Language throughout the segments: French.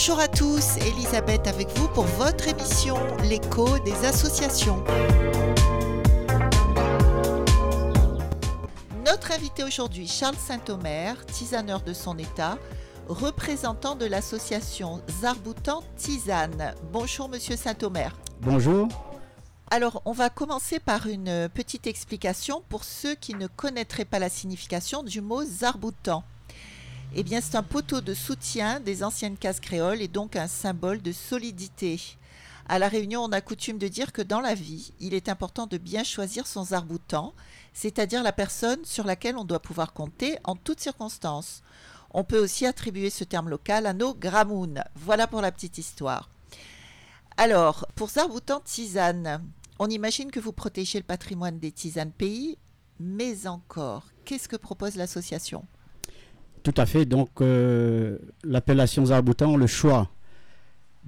Bonjour à tous, Elisabeth avec vous pour votre émission L'écho des associations. Notre invité aujourd'hui, Charles Saint-Omer, tisaneur de son état, représentant de l'association Zarboutan Tisane. Bonjour Monsieur Saint-Omer. Bonjour. Alors, on va commencer par une petite explication pour ceux qui ne connaîtraient pas la signification du mot Zarboutan. Eh bien, c'est un poteau de soutien des anciennes cases créoles et donc un symbole de solidité. À La Réunion, on a coutume de dire que dans la vie, il est important de bien choisir son zarboutan, c'est-à-dire la personne sur laquelle on doit pouvoir compter en toutes circonstances. On peut aussi attribuer ce terme local à nos gramounes. Voilà pour la petite histoire. Alors, pour Zarboutan Tisane, on imagine que vous protégez le patrimoine des tisanes pays, mais encore, qu'est-ce que propose l'association? Tout à fait. Donc, euh, l'appellation Zarboutan, le choix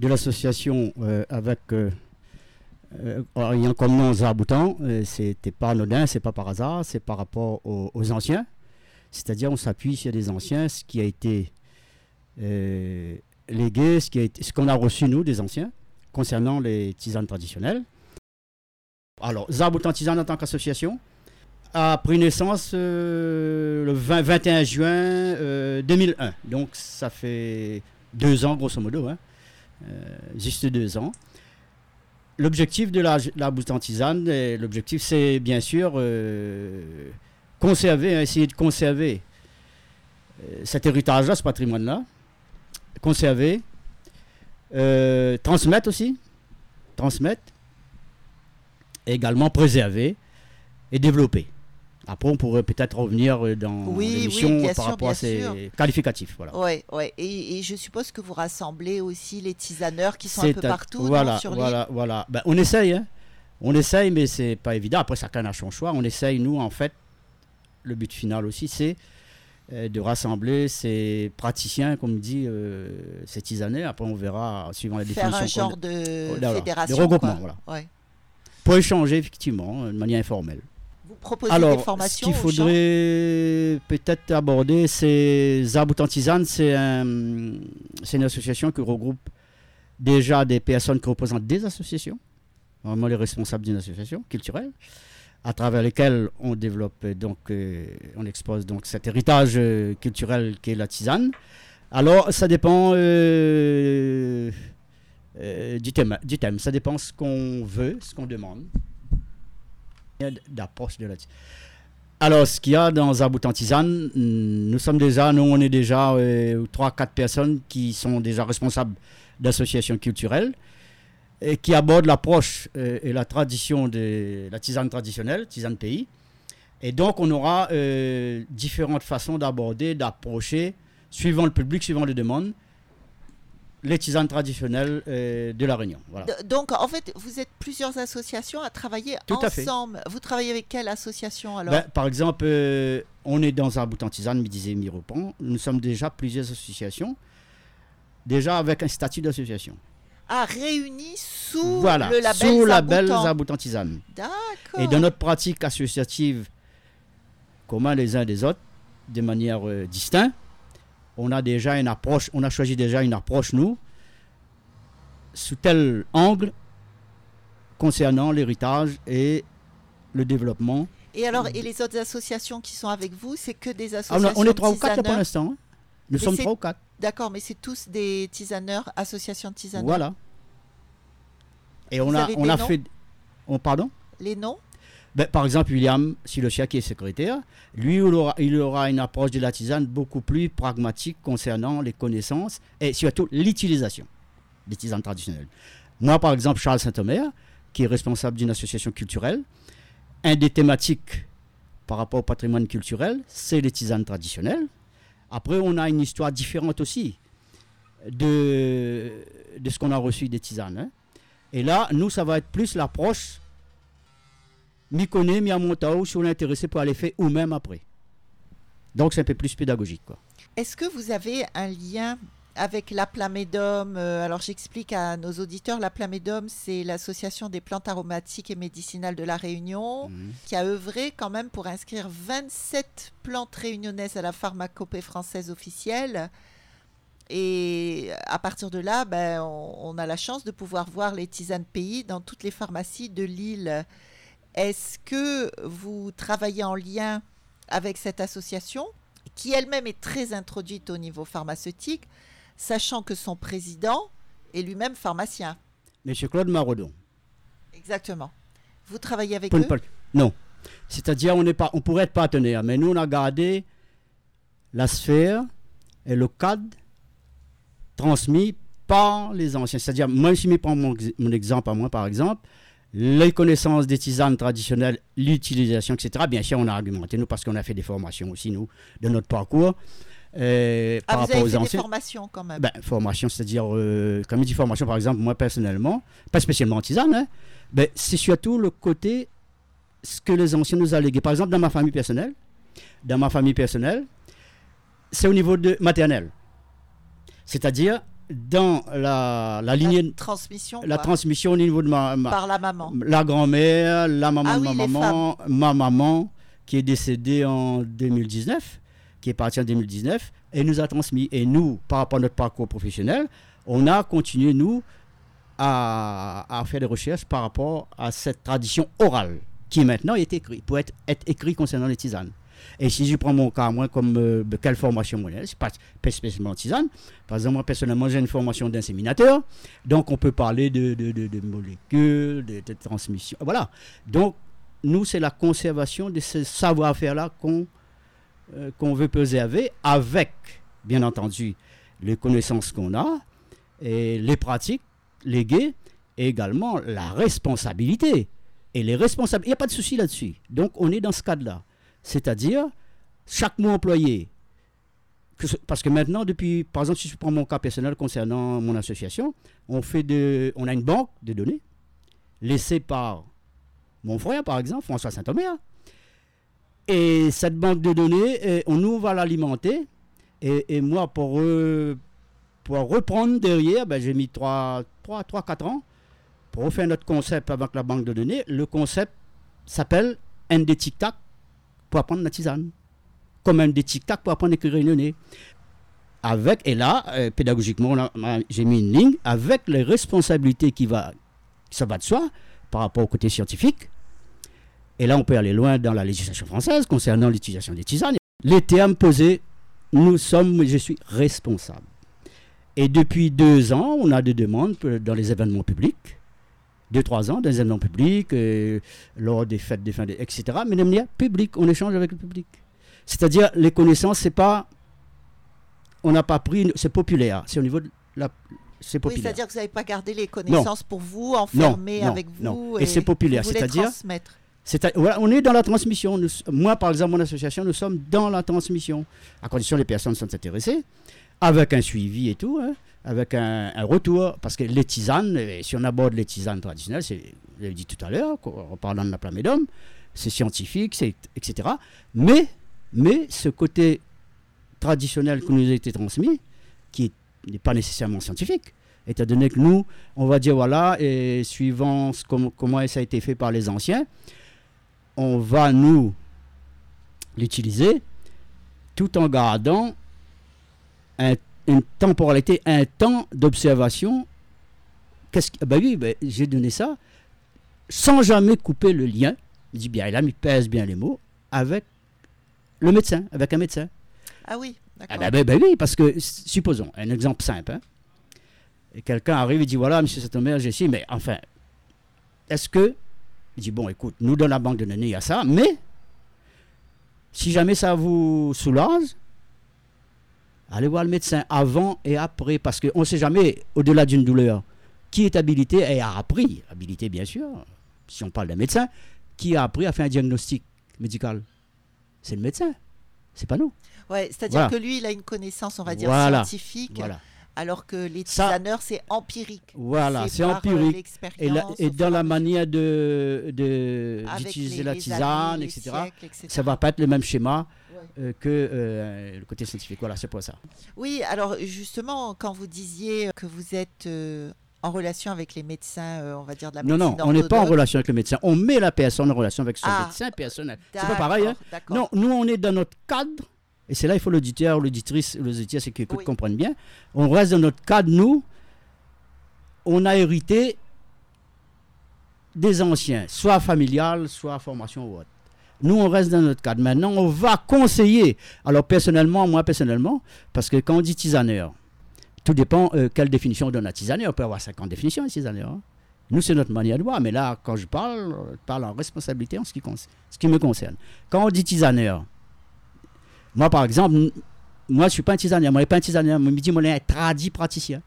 de l'association euh, avec euh, euh, ayant comme nom Zarboutan, c'était pas anodin, c'est pas par hasard, c'est par rapport aux, anciens. C'est-à-dire, on s'appuie sur des anciens, ce qui a été légué, ce ce qu'on a reçu nous des anciens concernant les tisanes traditionnelles. Alors, Zarboutan Tisane en tant qu'association a pris naissance euh, le 20 21 juin euh, 2001. Donc, ça fait deux ans, grosso modo, hein. Euh, juste deux ans. L'objectif de la, la Boutan Tisane, euh, l'objectif, c'est bien sûr euh, conserver, hein, essayer de conserver euh, cet héritage-là, ce patrimoine-là, conserver, euh, transmettre aussi, transmettre, et également préserver et développer. Après, on pourrait peut-être revenir euh, dans Oui, l'émission par sûr, rapport à ces sûr. qualificatifs. Voilà. Ouais, ouais. Et, et je suppose que vous rassemblez aussi les tisaneurs qui sont un peu partout non, voilà, sur l'île. voilà, voilà. Ben, on essaye, hein. On essaye, mais c'est pas évident. Après, chacun a son choix. On essaye, nous, en fait, le but final aussi, c'est euh, de rassembler ces praticiens, comme dit, euh, ces tisaners. Après, on verra, suivant la Faire définition. un qu'on- genre de fédération. regroupement, quoi. voilà. Ouais. Pour échanger, effectivement, de manière informelle. Alors, des formations ce qu'il faudrait peut-être aborder, c'est Zaboutan Tisane, c'est un- c'est une association qui regroupe déjà des personnes qui représentent des associations, vraiment les responsables d'une association culturelle, à travers lesquelles on développe donc, euh, on expose donc cet héritage euh, culturel qui est la tisane. Alors, ça dépend euh, du, thème, du thème, ça dépend ce qu'on veut, ce qu'on demande d'approche de tisane. Alors, ce qu'il y a dans Zaboutan Tisane, hmm, nous sommes déjà, nous, on est déjà 3-4 personnes qui sont déjà responsables d'associations culturelles et qui abordent l'approche euh, et la tradition de la tisane traditionnelle, tisane pays. Et donc, on aura euh, différentes façons d'aborder, d'approcher, suivant le public, suivant les demandes, les tisanes traditionnelles euh, de la Réunion. Voilà. Donc, en fait, vous êtes plusieurs associations à travailler Tout à fait. ensemble. Vous travaillez avec quelle association alors? Ben, par exemple, euh, on est dans un bout en tisane, me disait Miropan. Nous sommes déjà plusieurs associations, déjà avec un statut d'association. Ah, réunis sous voilà, le label sous label Zaboutan. Zaboutan Tisane. D'accord. Et dans notre pratique associative, commun les uns des autres, de manière euh, distincte, on a déjà une approche, on a choisi déjà une approche, nous, sous tel angle concernant l'héritage et le développement. Et alors, et les autres associations qui sont avec vous, c'est que des Ah, associations on, a- on est trois ou quatre pour l'instant. hein. Nous Mais sommes trois ou quatre. D'accord, mais c'est tous des tisaneurs, associations de tisaneurs. Voilà. Et on a, on a fait. On, pardon? Les noms Ben, Par exemple, William Silochia, qui est secrétaire, lui, il aura, il aura une approche de la tisane beaucoup plus pragmatique concernant les connaissances et surtout l'utilisation des tisanes traditionnelles. Moi, par exemple, Charles Saint-Omer, qui est responsable d'une association culturelle, un des thématiques par rapport au patrimoine culturel, c'est les tisanes traditionnelles. Après, on a une histoire différente aussi de, de ce qu'on a reçu des tisanes. hein. Et là, nous, ça va être plus l'approche m'y connaît, m'y à ou si on est intéressé pour aller faire ou même après. Donc, c'est un peu plus pédagogique. Quoi. Est-ce que vous avez un lien avec la Plamédome euh, Alors j'explique à nos auditeurs, la Plamédome, c'est l'association des plantes aromatiques et médicinales de la Réunion, Mhm. qui a œuvré quand même pour inscrire 27 plantes réunionnaises à la pharmacopée française officielle. Et à partir de là, ben, on, a la chance de pouvoir voir les tisanes pays dans toutes les pharmacies de l'île. Est-ce que vous travaillez en lien avec cette association, qui elle-même est très introduite au niveau pharmaceutique, sachant que son président est lui-même pharmacien? Monsieur Claude Maraudon. Exactement. Vous travaillez avec eux? Non. C'est-à-dire, on, pas, on pourrait être partenaire, mais nous, on a gardé la sphère et le cadre transmis par les anciens. C'est-à-dire, moi, si je prends mon, mon exemple à moi, par exemple, les connaissances des tisanes traditionnelles, l'utilisation, etc. Bien sûr, on a argumenté, nous, parce qu'on a fait des formations aussi, nous, de notre parcours. Euh, ah, par vous avez fait des formations quand même ben, Formation, c'est-à-dire, euh, comme je dis formation, par exemple, moi personnellement, pas spécialement en tisane, hein, ben, c'est surtout le côté, ce que les anciens nous légué. Par exemple, dans ma famille personnelle, dans ma famille personnelle, c'est au niveau de maternel. C'est-à-dire, dans la, la lignée. transmission. La transmission au niveau de ma. Par la maman. La grand-mère, la maman ah de ma maman, ma maman, qui est décédée en 2019, qui est partie en 2019, et nous a transmis. Et nous, par rapport à notre parcours professionnel, on a continué, nous, à, à faire des recherches par rapport à cette tradition orale qui maintenant est écrite, pour être, être écrit concernant les tisanes. Et si je prends mon cas, moi, comme euh, quelle formation moi, c'est pas, spécialement tisane. Par exemple, moi, personnellement, j'ai une formation d'inséminateur. Donc, on peut parler de, molécules, de, transmission. Voilà. Donc, nous, c'est la conservation de ce savoir-faire-là qu'on euh, qu'on veut préserver avec, bien entendu, les connaissances qu'on a et les pratiques léguées et également la responsabilité. Et les responsables, il n'y a pas de souci là-dessus. Donc, on est dans ce cadre-là. C'est-à-dire, chaque mot employé, parce que maintenant, depuis, par exemple, si je prends mon cas personnel concernant mon association, on, fait on a une banque de données laissée par mon frère, par exemple, François Saint-Omer. Et cette banque de données, eh, on nous va l'alimenter. Et, moi, pour, pour reprendre derrière, ben, j'ai mis 3, 3, 3, 4 ans pour refaire notre concept avec la banque de données. Le concept s'appelle ND Tic Tac pour apprendre la tisane. Comme même des pour apprendre à écrire nez. Avec, et là, euh, pédagogiquement, j'ai mis une ligne avec les responsabilités qui va, ça va de soi par rapport au côté scientifique. Et là, on peut aller loin dans la législation française concernant l'utilisation des tisanes. Les termes posés, nous sommes, je suis responsable. Et depuis deux ans, on a des demandes dans les événements publics deux, trois ans dans les événements publics, euh, lors des fêtes des fins, etc. Mais de manière publique, on échange avec le public. C'est-à-dire, les connaissances, c'est pas. On n'a pas pris. C'est populaire. C'est au niveau de la. C'est populaire. Oui, c'est-à-dire que vous n'avez pas gardé les connaissances pour vous, enfermées avec vous. Et, c'est populaire. C'est-à-dire. Voilà, on est dans la transmission. moi, par exemple, mon association, nous sommes dans la transmission, à condition que les personnes sont intéressées, avec un suivi et tout. Hein avec un, retour, parce que les tisanes, si on aborde les tisanes traditionnelles, c'est, je l'ai dit tout à l'heure, en parlant de la plamédome, c'est scientifique, c'est, etc. Mais, mais ce côté traditionnel qui nous a été transmis, qui n'est pas nécessairement scientifique, étant donné que nous, on va dire, voilà, et suivant comment ça a été fait par les anciens, on va nous l'utiliser tout en gardant un une temporalité, un temps d'observation. Qu'est-ce que, ben oui, ben, j'ai donné ça sans jamais couper le lien. Il dit bien, il a mis pèse bien les mots avec le médecin, avec un médecin. Ah oui, d'accord. Ah ben, ben, oui, parce que supposons un exemple simple. Hein. et quelqu'un arrive et dit voilà, monsieur Saint-Omer, j'ai ici, mais enfin, est-ce que il dit bon, écoute, nous dans la banque de données il y a ça, mais si jamais ça vous soulage, allez voir le médecin avant et après, parce qu'on ne sait jamais, au-delà d'une douleur, qui est habilité et a appris, habilité bien sûr, si on parle d'un médecin, qui a appris à faire un diagnostic médical C'est le médecin, c'est pas nous. Ouais, c'est-à-dire que lui, il a une connaissance, on va dire, scientifique. Alors que les tisaneurs, c'est empirique. Voilà, c'est euh, empirique. Et, et dans la manière d'utiliser de, la tisane, etc., ça ne va pas être le même schéma euh, que euh, le côté scientifique. Voilà, c'est pour ça. Oui, alors justement, quand vous disiez que vous êtes euh, en relation avec les médecins, on va dire de la Non, non, on n'est pas en relation avec le médecin. On met la personne en relation avec son ah, médecin personnel. C'est pas pareil. Hein non, nous, on est dans notre cadre et c'est là il faut l'auditeur, l'auditrice, les auditeurs, c'est qui Oui. comprennent bien. On reste dans notre cadre, nous, on a hérité des anciens, soit familial, soit formation ou autre. Nous, on reste dans notre cadre. Maintenant, on va conseiller. Alors, personnellement, moi, personnellement, parce que quand on dit tisaneur, tout dépend euh, quelle définition on donne à tisaneur. On peut avoir 50 définitions de tisaneur. hein. Nous, c'est notre manière de voir. Mais là, quand je parle, je parle en responsabilité en ce qui, me concerne. Quand on dit tisaneur, moi, par exemple, moi, je ne suis pas un tisaneur. Moi, je ne suis pas un tisaneur. Moi, je me dis, moi, je suis un tradit praticien.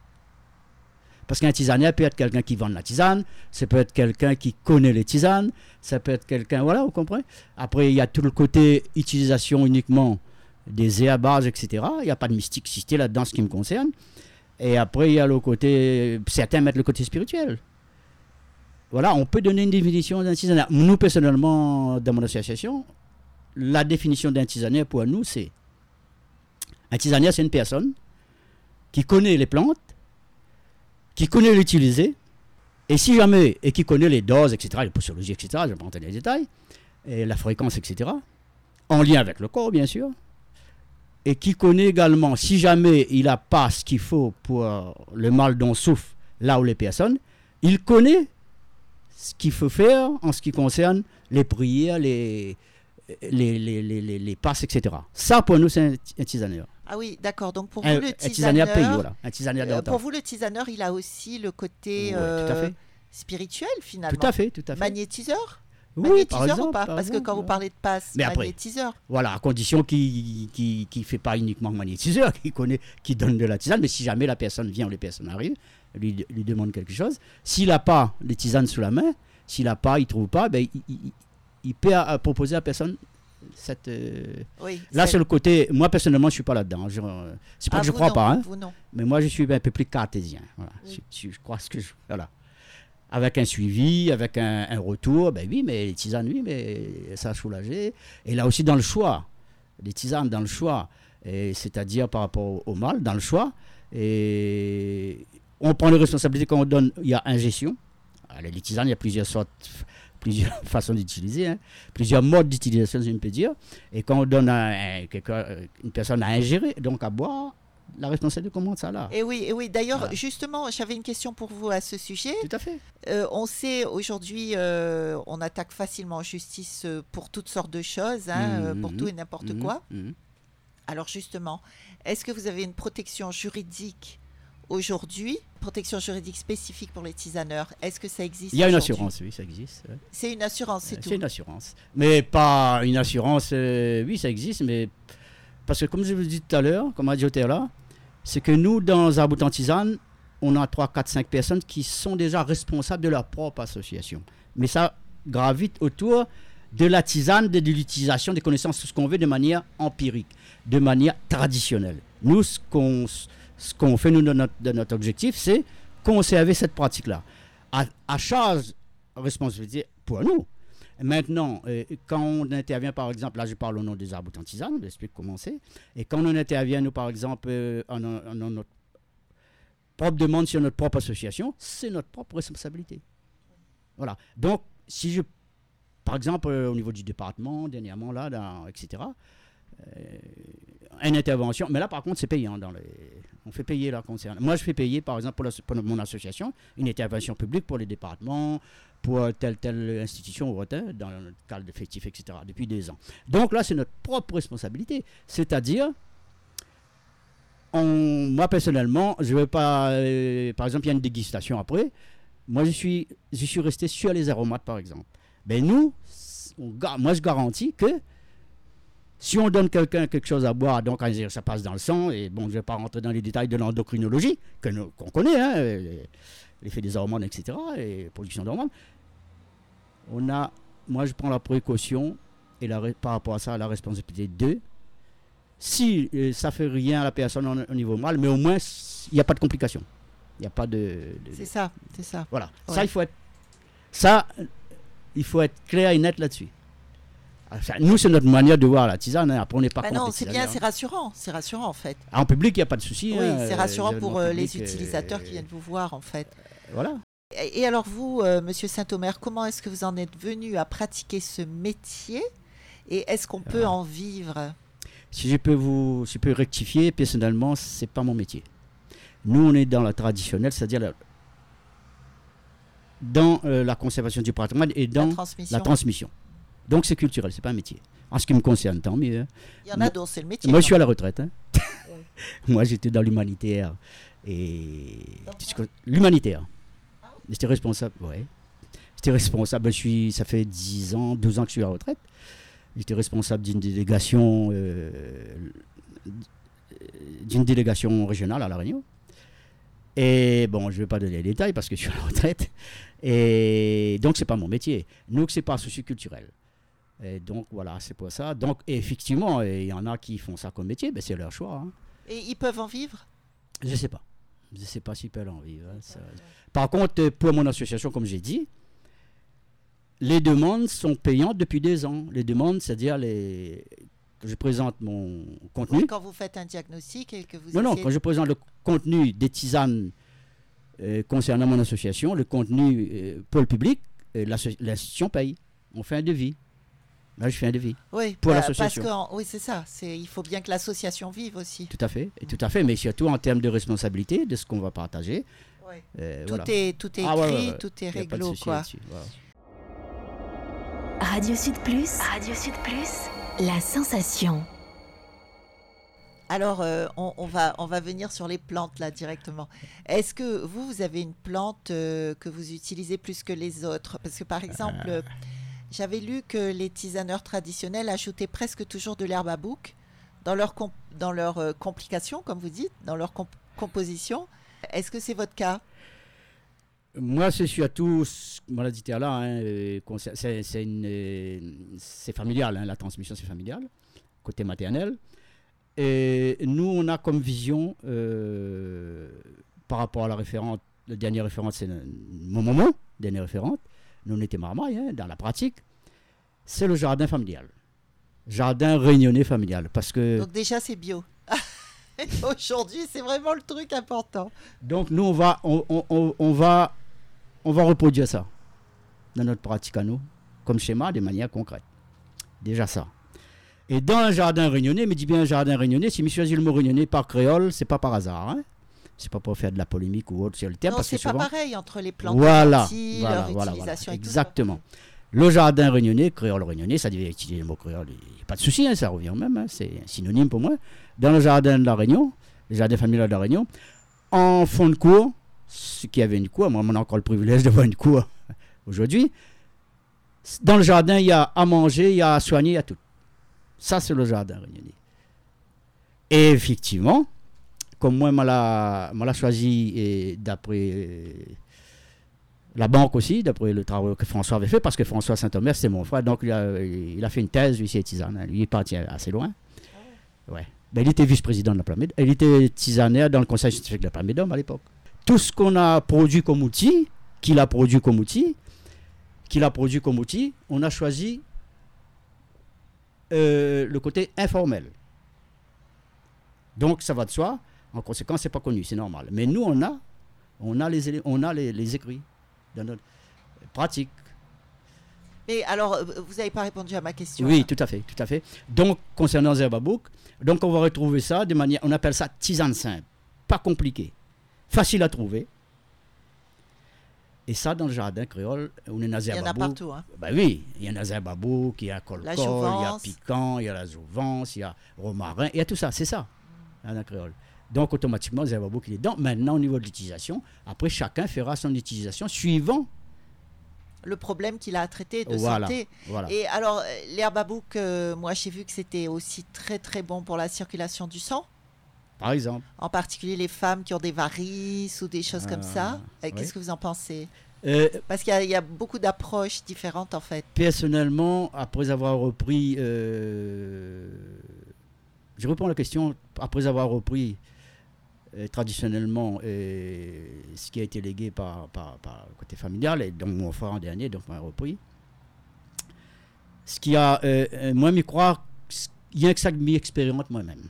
Parce qu'un tisaneur peut être quelqu'un qui vend la tisane, ça peut être quelqu'un qui connaît les tisanes, ça peut être quelqu'un, voilà, vous comprenez? Après, il y a tout le côté utilisation uniquement des herbes, etc. Il n'y a pas de mysticité là-dedans, ce qui me concerne. Et après, il y a le côté, certains mettent le côté spirituel. Voilà, on peut donner une définition d'un tisaneur. Nous, personnellement, dans mon association, la définition d'un tisaneur pour nous, c'est un tisaneur, c'est une personne qui connaît les plantes, qui connaît l'utiliser, et si jamais, et qui connaît les doses, etc., les posologies, etc., je ne vais pas rentrer dans les détails, et la fréquence, etc., en lien avec le corps, bien sûr, et qui connaît également, si jamais il n'a pas ce qu'il faut pour le mal dont souffrent là où les personnes, il connaît ce qu'il faut faire en ce qui concerne les prières, les, les, les, les, passes, etc. Ça, pour nous, c'est un, tisaneur. Ah oui, d'accord. Donc pour Un, vous, le un tisaneur, tisaneur pays, voilà. Un tisaneur euh, pour vous, le tisaneur, il a aussi le côté Ouais, tout à euh, fait. spirituel finalement. Tout à fait, tout à fait. Magnétiseur? Oui, Magnétiseur par exemple, ou pas? par Parce que quand vous parlez de passe, Mais après- magnétiseur. Voilà, à condition qu'il qui, qui fait pas uniquement magnétiseur, qui connaît, qui donne de la tisane, mais si jamais la personne vient ou les personnes arrivent, lui, lui demande quelque chose, s'il n'a pas les tisanes sous la main, s'il n'a pas, il trouve pas, ben, il, il- il peut proposer à la personne cette. euh, Oui. Là, c'est- sur le côté, moi personnellement, je suis pas là-dedans. Je- C'est pas Ah, que je vous crois non, pas, hein, non. mais moi je suis un peu plus cartésien. Voilà. Oui. Je, je- crois ce que je. Voilà. Avec un suivi, avec un, un retour, ben oui, mais les tisanes, oui, mais ça a soulagé. Et là aussi, dans le choix, les tisanes dans le choix, c'est-à-dire par rapport au, mal, dans le choix, et on prend les responsabilités quand on donne, il y a ingestion. Alors, les tisanes, il y a plusieurs sortes, plusieurs façons d'utiliser, hein, plusieurs modes d'utilisation, je peux dire. Et quand on donne à quelqu'un- une personne à ingérer, donc à boire, la responsabilité commence ça là. Et oui, et oui. D'ailleurs, Voilà. justement, j'avais une question pour vous à ce sujet. Tout à fait. Euh, on sait aujourd'hui, euh, on attaque facilement en justice euh, pour toutes sortes de choses, hein, euh, pour tout et n'importe Mhm, quoi. Alors justement, est-ce que vous avez une protection juridique aujourd'hui, protection juridique spécifique pour les tisaneurs Est-ce que ça existe Il y a une assurance, oui, ça existe. C'est une assurance, c'est Euh, tout. C'est une assurance. Mais pas une assurance, euh, oui, ça existe, mais parce que comme je vous l'ai dit tout à l'heure, comme a dit là, c'est que nous, dans Arboutan Tisane, on a 3, 4, 5 personnes qui sont déjà responsables de leur propre association. Mais ça gravite autour de la tisane, de, de l'utilisation des connaissances, tout ce qu'on veut de manière empirique, de manière traditionnelle. Nous, ce qu'on ce qu'on fait, nous, de notre, objectif, c'est conserver cette pratique-là. À, à charge, responsabilité pour nous. Maintenant, euh, quand on intervient, par exemple, là je parle au nom des arbres en tisane, j'explique comment c'est, et quand on intervient, nous, par exemple, euh, en, notre propre demande sur notre propre association, c'est notre propre responsabilité. Voilà. Donc, si je, par exemple, euh, au niveau du département, dernièrement, là, etc., une intervention, mais là, par contre, c'est payant. On fait payer là, concernant. Moi, je fais payer, par exemple, pour, la- mon association, une intervention publique pour les départements, pour telle telle institution ou autre, dans le cadre d'effectifs, etc., depuis deux ans. Donc là, c'est notre propre responsabilité. C'est-à-dire, moi personnellement, je ne vais pas. euh, par exemple, il y a une dégustation après. Moi, je suis, je suis resté sur les aromates, par exemple. Ben nous, moi, je garantis que si on donne quelqu'un quelque chose à boire, donc ça passe dans le sang, et bon, je ne vais pas rentrer dans les détails de l'endocrinologie, qu'on connaît, hein, l'effet des hormones, etc., et production d'hormones, on a, moi, je prends la précaution, et la, par rapport à ça, la responsabilité de, si euh, ça fait rien à la personne au niveau mal, mais au moins, il n'y a pas de complications. Il n'y a pas de... de- C'est ça, c'est ça. voilà. Ouais. Ça, il faut être... Ça, il faut être clair et net là-dessus. Ah, nous, c'est notre manière de voir la tisane. hein. Après, on n'est pas Bah contre non, c'est bien, c'est rassurant, c'est rassurant en fait. ah, En public, il n'y a pas de souci. Oui, hein, c'est euh, rassurant les pour euh, les utilisateurs euh, qui viennent vous voir en fait. Voilà. Et, et alors vous, euh, Monsieur Saint-Omer, comment est-ce que vous en êtes venu à pratiquer ce métier et est-ce qu'on peut Ah. en vivre? Si je peux vous si je peux rectifier, personnellement, c'est pas mon métier. Nous, on est dans la traditionnelle, c'est-à-dire la- dans euh, la conservation du patrimoine et dans la la transmission. Donc c'est culturel, c'est pas un métier. En ce qui me concerne, tant mieux. hein. Il y en a dont c'est le métier. Moi, je suis à la retraite. hein. Moi, j'étais dans l'humanitaire. Et l'humanitaire. J'étais responsable. Ouais. J'étais responsable. Je suis. Ça fait 10 ans, 12 ans que je suis à la retraite. J'étais responsable d'une délégation, euh, d'une délégation régionale à la Réunion. Et bon, je ne vais pas donner les détails parce que je suis à la retraite. Et donc, c'est pas mon métier. Nous, c'est pas socioculturel. Et donc, voilà, c'est pour ça. Donc, effectivement, il y en a qui font ça comme métier, mais c'est leur choix. hein. Et ils peuvent en vivre? Je ne sais pas. Je ne sais pas s'ils peuvent en vivre. hein, ça- Par contre, pour mon association, comme j'ai dit, les demandes sont payantes depuis deux ans. Les demandes, c'est-à-dire les... que je présente mon contenu. Oui, Quand vous faites un diagnostic et que vous Non, non, quand je présente le contenu des tisanes euh, concernant mon association, le contenu euh, pour le public, euh, l'asso- l'association paye. On fait un devis. Là, je fais un devis. Oui, pour bah, l'association. Parce que, oui, c'est ça. C'est, il faut bien que l'association vive aussi. Tout à fait. Et tout à fait. Mais surtout en termes de responsabilité, de ce qu'on va partager. euh, Tout voilà. est, tout est Ah, écrit, ouais, ouais, ouais. tout est réglo, quoi. voilà. Radio Sud Plus. Radio Sud Plus. La sensation. Alors, euh, on, on va, on va venir sur les plantes là directement. Est-ce que vous, vous avez une plante euh, que vous utilisez plus que les autres? Parce que par exemple, euh, j'avais lu que les tisaneurs traditionnels ajoutaient presque toujours de l'herbe à bouc dans leur, comp- dans leur euh, complication, comme vous dites, dans leur comp- composition. Est-ce que c'est votre cas? Moi, à tous, maladie là, hein, euh, c'est c'est euh, c'est familial, hein, la transmission c'est familial, côté maternel. Et nous, on a comme vision, par rapport à la référente, la dernière référente, c'est mon moment, dernière référente, nous on était marmaille, hein, dans la pratique, c'est le jardin familial. Jardin réunionnais familial, parce que... Donc déjà, c'est bio. Aujourd'hui, c'est vraiment le truc important. Donc nous, on va, on, on- va, on va reproduire ça dans notre pratique à nous, comme schéma, de manière concrète. Déjà ça. Et dans un jardin réunionnais, mais dis bien un jardin réunionnais, si je choisis le mot réunionnais par créole, c'est pas par hasard. Hein? C'est pas pour faire de la polémique ou autre sur le terme, non, parce que c'est pas souvent... pareil entre les plantes Voilà, et voilà, leur voilà, utilisation voilà, et tout. exactement. Le jardin réunionnais, créole réunionnais, ça devait utiliser le mot créole, il n'y a pas de souci, hein, ça revient au même, hein, c'est un synonyme pour moi. Dans le jardin de la Réunion, le jardin familial de la Réunion, en fond de cour, ceux qui avaient une cour, moi on a encore le privilège d'avoir une cour aujourd'hui, dans le jardin, il y a à manger, il y a à soigner, il y a tout. Ça, c'est le jardin réunionnais. Et effectivement, comme moi, je l'a- l'a choisi d'après la banque aussi, d'après le travail que François avait fait, parce que François Saint-Omer, c'est mon frère, donc il a, il a fait une thèse, lui, c'est tisane. hein. Lui, il est parti assez loin. Ouais. Ben, il était vice-président de la Plamède. Il était tisanaire dans le conseil scientifique de la Plamède à l'époque. Tout ce qu'on a produit comme outil, qu'il a produit comme outil, qu'il a produit comme outil, on a choisi euh, le côté informel. Donc ça va de soi. En conséquence, c'est pas connu, c'est normal. Mais nous, on a, on a les, on a les, les écrits dans notre pratique. Mais alors, vous n'avez pas répondu à ma question. Oui, là. tout à fait, tout à fait. Donc, concernant Zerbabouk, donc on va retrouver ça de manière, on appelle ça tisane simple, pas compliqué, facile à trouver. Et ça, dans le jardin créole, on est dans Il y en a partout. Hein. Ben oui, il y en a Zerbabouk, il y a Colcol, il y a. Piquant, il y a la Jouvence, il y a Romarin, il y a tout ça, c'est ça, dans la créole. Donc automatiquement, il est dedans. Maintenant, au niveau de l'utilisation, après, chacun fera son utilisation suivant. Le problème qu'il a à traiter de Voilà. santé. Voilà. Et alors, l'herbe à bouc, euh, moi j'ai vu que c'était aussi très très bon pour la circulation du sang. Par exemple. En particulier les femmes qui ont des varices ou des choses comme ça. Ah, Euh, Qu'est-ce que vous en pensez Euh, Parce qu'il y y, a beaucoup d'approches différentes en fait. personnellement, après avoir repris, euh, je reprends la question, après avoir repris traditionnellement euh, ce qui a été légué par, par, par le côté familial, et donc mon frère en dernier, donc m'a repris, ce qui a, euh, euh, moi, croire, il y a que ça que m'y expérimente moi-même.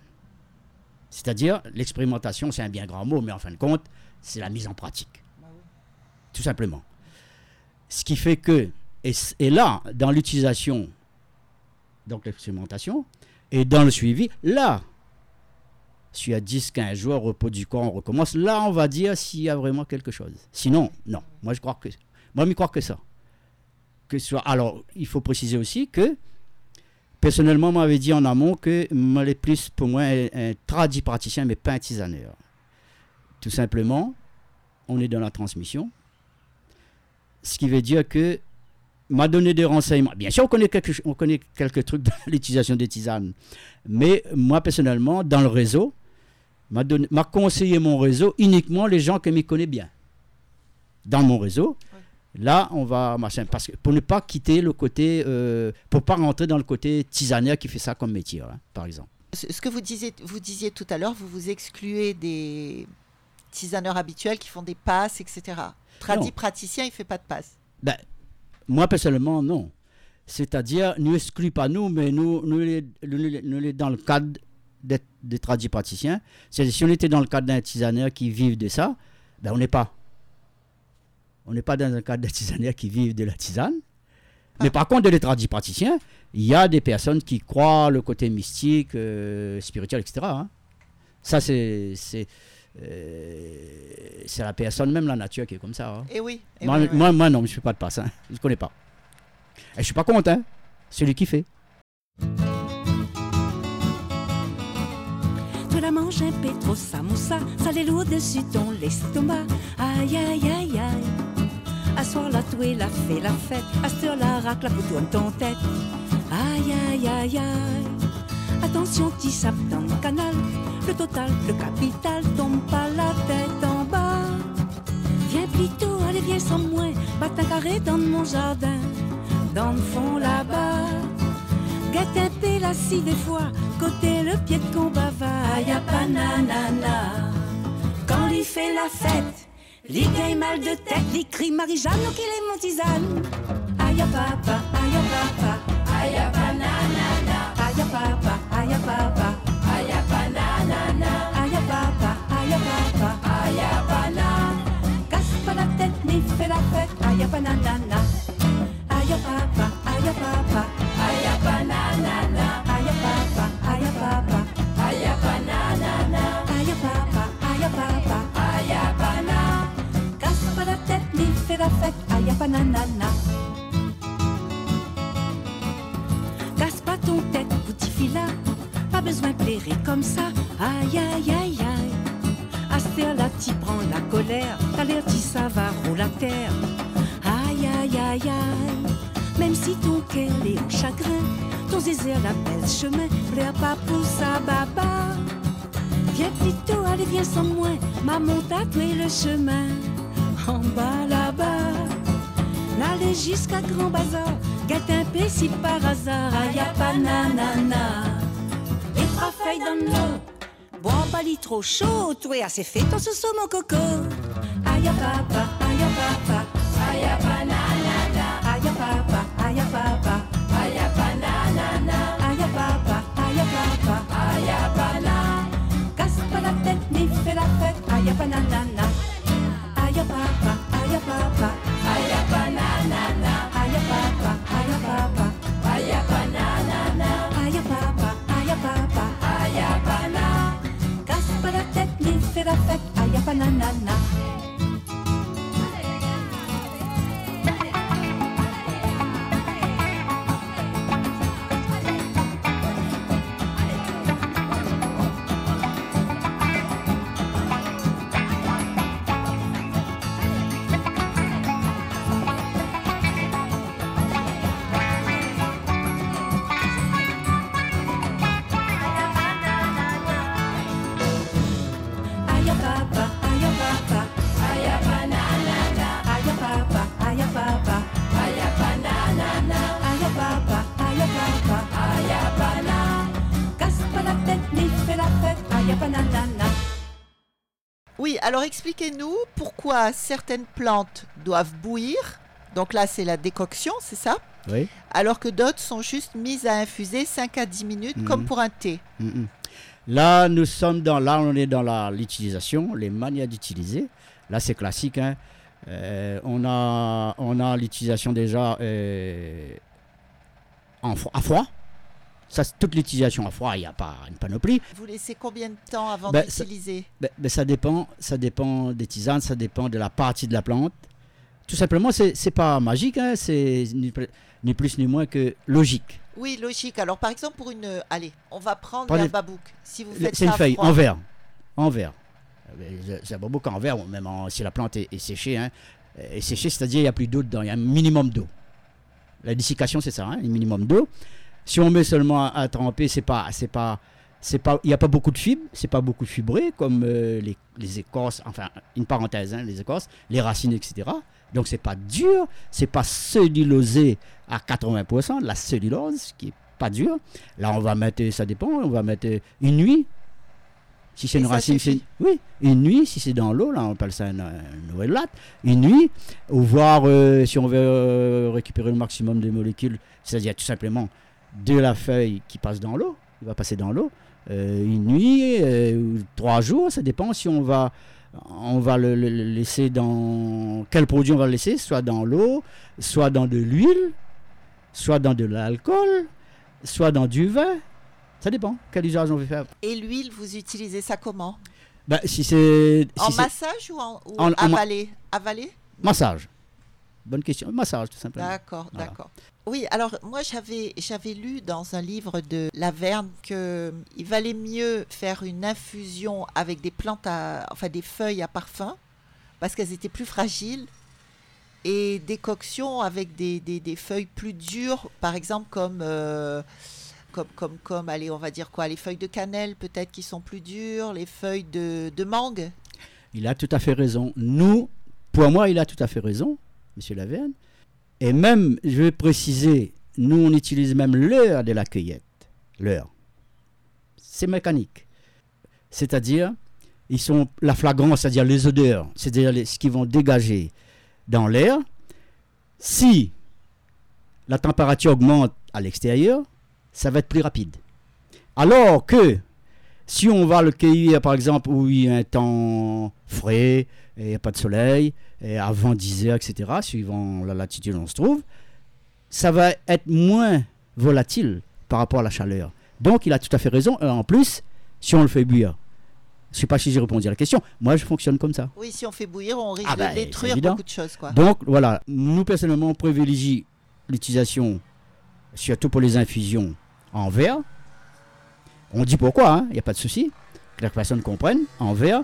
C'est-à-dire, l'expérimentation, c'est un bien grand mot, mais en fin de compte, c'est la mise en pratique. Tout simplement. Ce qui fait que, et, et là, dans l'utilisation, donc l'expérimentation, Et dans le suivi, là, si à 10-15 jours, repos du corps, on recommence. Là, on va dire s'il y a vraiment quelque chose. Sinon, non. Moi, je crois que. Moi, je crois que ça. Que soit, alors, il faut préciser aussi que, personnellement, on m'avait dit en amont que moi, plus, pour moi, un, un tradit praticien, mais pas un tisaneur. Tout simplement, on est dans la transmission. Ce qui veut dire que m'a donné des renseignements. Bien sûr, on connaît quelques, on connaît quelques trucs de l'utilisation des tisanes. Mais moi, personnellement, dans le réseau, m'a donné- m'a conseillé mon réseau uniquement les gens que m'y connaissent bien. Dans mon réseau, là, on va machin, parce que pour ne pas quitter le côté, euh, pour pas rentrer dans le côté tisaneur qui fait ça comme métier, hein, par exemple. Ce que vous disiez, vous disiez tout à l'heure, vous vous excluez des tisaneurs habituels qui font des passes, etc. Tradi Non. praticien, il fait pas de passe. Ben, moi, personnellement, non. C'est-à-dire, nous exclut pas nous, mais nous, nous, les, nous, les- nous les dans le cadre des, des tradis praticiens. C'est-à-dire, si on était dans le cadre d'un tisaneur qui vivent de ça, ben, on n'est pas. On n'est pas dans un cadre d'un tisaneur qui vivent de la tisane. Mais par contre, de les tradis praticiens, il y a des personnes qui croient le côté mystique, euh, spirituel, etc. hein. Ça, c'est c'est euh, c'est la personne, même la nature, qui est comme ça. hein. Et oui. eh Moi, oui, oui. moi, non, je ne fais pas de passe. Hein. Je ne connais pas. Et je suis pas content. Hein. Celui qui fait. La manges un peu trop samoussa, ça les lourd dessus ton l'estomac. Aïe aïe aïe aïe. À soir tu es la fait la fête. À la racle, la tourne ton tête. Aïe aïe aïe aïe. Attention, petit sap dans le canal. Le total, le capital tombe pas la tête en bas. Viens plutôt, allez, viens sans moi. Batte un carré dans mon jardin. Dans le fond là-bas. Peu la scie des fois, côté le pied de combat va, y a pas nanana. Quand il fait la fête, il gagne mal de tête, il crie Marie-Jeanne, donc il est mon tisane. À papa, à papa, bananana. Aïe à papa, à papa, bananana. Aïe à papa, à papa, aïe à banana. Casse pas la tête, ni fais la fête, aïe à bananana. Casse pas ton tête, petit fila. Pas besoin de plairer comme ça. Aïe, aïe, aïe, aïe. À cette heure-là, t'y prends la colère. T'as l'air t'y savaro la terre. Aïe, aïe, aïe, aïe. Même si ton cœur est en chagrin, ton zézé l'appelle chemin. Pleure pas pour ça, baba. Viens plutôt, allez, viens sans moi. Maman t'a le chemin. En bas là-bas. N'allez jusqu'à Grand Bazar, peu si par hasard, aïe à pas nanana. Et trois feuilles dans l'eau, bois pas lit trop chaud, toi assez fait sous mon coco. Aïe à alors expliquez-nous pourquoi certaines plantes doivent bouillir. Donc là, c'est la décoction, c'est ça? Oui. Alors que d'autres sont juste mises à infuser 5 à 10 minutes, Mhm. comme pour un thé. Mhm. Là, nous sommes dans, là, on est dans la- l'utilisation, les manières d'utiliser. Là, c'est classique. hein. Euh, on a, on a l'utilisation déjà euh, en à froid. Ça, toute l'utilisation à froid, il n'y a pas une panoplie. Vous laissez combien de temps avant Ben, d'utiliser Ben, ben, ça dépend, ça dépend des tisanes, ça dépend de la partie de la plante. Tout simplement, c'est c'est pas magique, hein, c'est ni, pl- ni plus ni moins que logique. Oui, logique. Alors, par exemple, pour une. Allez, on va prendre Prenez- la babouk. Si vous Le- faites C'est une feuille froid. en verre. En verre. Euh, C'est pas beaucoup en verre, même en- si la plante est, est séchée. Hein, est séchée, c'est-à-dire il n'y a plus d'eau dedans, il y a un minimum d'eau. La dessiccation, c'est ça, hein, un minimum d'eau. Si on met seulement à, à tremper, c'est pas, c'est pas, c'est pas, il n'y a pas beaucoup de fibres, c'est pas beaucoup fibré comme euh, les, les écorces, enfin une parenthèse, hein, les écorces, les racines, etc. Donc c'est pas dur, c'est pas cellulosé à 80%, de la cellulose qui est pas dur. Là on va mettre, ça dépend, on va mettre une nuit. Si c'est une racine, c'est oui, une nuit, si c'est dans l'eau, là on appelle ça une, nouvelle latte, une nuit, ou voir euh, si on veut euh, récupérer le maximum de molécules, c'est-à-dire tout simplement de la feuille qui passe dans l'eau, il va passer dans l'eau, euh, une nuit, euh, ou trois jours, ça dépend si on va, on va le, laisser dans quel produit on va le laisser, soit dans l'eau, soit dans de l'huile, soit dans de l'alcool, soit dans du vin. Ça dépend quel usage on veut faire. Et l'huile, vous utilisez ça comment? Ben, si c'est En si massage ou en ou En- en Avalé? Massage. Bonne question. Massage tout simplement. D'accord, Voilà. d'accord. Oui, alors moi j'avais j'avais lu dans un livre de Laverne que il valait mieux faire une infusion avec des plantes à enfin des feuilles à parfum parce qu'elles étaient plus fragiles et décoction avec des, des, des feuilles plus dures, par exemple comme euh, comme comme comme allez, on va dire quoi, les feuilles de cannelle peut-être qui sont plus dures, les feuilles de de mangue. Il a tout à fait raison. Nous, pour moi, il a tout à fait raison, Monsieur Laverne. Et même, je vais préciser, nous, on utilise même l'heure de la cueillette. L'heure. C'est mécanique. C'est-à-dire, ils sont la flagrance, c'est-à-dire les odeurs, c'est-à-dire ce qu'ils vont dégager dans l'air. Si la température augmente à l'extérieur, ça va être plus rapide. Alors que si on va le cueillir, par exemple, où il y a un temps frais, et il n'y a pas de soleil, et avant 10 heures, etc., suivant la latitude où on se trouve, ça va être moins volatile par rapport à la chaleur. Donc, il a tout à fait raison. En plus, si on le fait bouillir, je ne sais pas si j'ai répondu à la question, moi, je fonctionne comme ça. Oui, si on fait bouillir, on risque Ah ben, de c'est détruire beaucoup de choses quoi. Donc, voilà, nous, personnellement, on privilégie l'utilisation, surtout pour les infusions, en verre. On dit pourquoi, hein, il n'y a pas de souci, que la personne comprenne, en verre.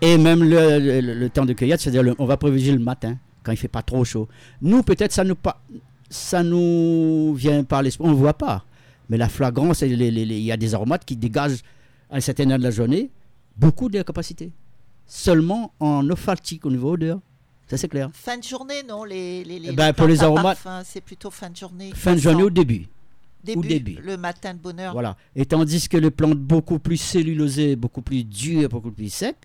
Et même le, le- le temps de cueillette, c'est-à-dire on va privilégier le matin, quand il fait pas trop chaud. Nous, peut-être, ça nous pas, ça nous vient par l'esprit, on ne voit pas. Mais la flagrance, il y a des aromates qui dégagent à une certaine heure de la journée beaucoup de capacité. Seulement en olfactique au niveau odeur. Ça, c'est clair. Fin de journée, non les, les, les, Ben, pour les aromates- c'est plutôt fin de journée. Fin de journée au début. début, au début. Le matin de bonne heure. Voilà. Et tandis que les plantes beaucoup plus cellulosées, beaucoup plus dures, beaucoup plus secs,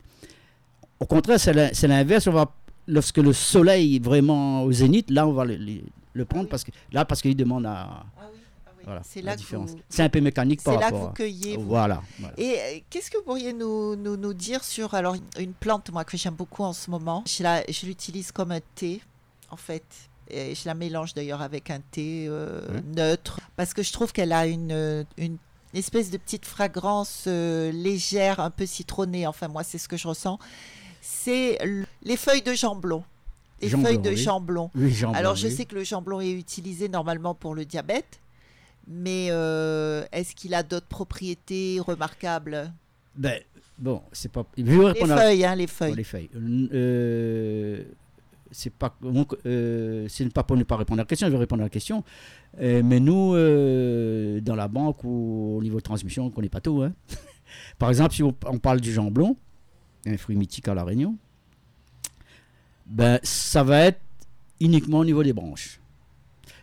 au contraire, c'est c'est l'inverse. On va, lorsque le soleil est vraiment au zénith, là, on va le, le- le prendre parce que là, parce qu'il demande à. Ah oui, ah oui. Voilà, c'est la là, que différence. vous, C'est un peu mécanique c'est par là que rapport. vous cueillez. à- vous. Voilà. voilà. Et euh, qu'est-ce que vous pourriez nous, nous, nous dire sur alors une- plante moi que j'aime beaucoup en ce moment Je la- je l'utilise comme un thé en fait. Et je la mélange d'ailleurs avec un thé euh, neutre parce que je trouve qu'elle a une, une espèce de petite fragrance euh, légère, un peu citronnée. Enfin moi c'est ce que je ressens. C'est les feuilles de jamblon. Les Jamblon, feuilles de oui. jamblon. Oui, Alors je oui. sais que le jambon est utilisé normalement pour le diabète, mais euh, est-ce qu'il a d'autres propriétés remarquables? Ben, bon, c'est pas. Je vais Les à- feuilles, hein, les Bon, feuilles. les feuilles. Euh, c'est pas, euh, c'est pas pour ne pas répondre à la question, je vais répondre à la question. Euh, mais nous, dans la banque ou au niveau de transmission, on ne connaît pas tout. hein. Par exemple, si on, on parle du jambon, un fruit mythique à La Réunion, ben, ça va être uniquement au niveau des branches.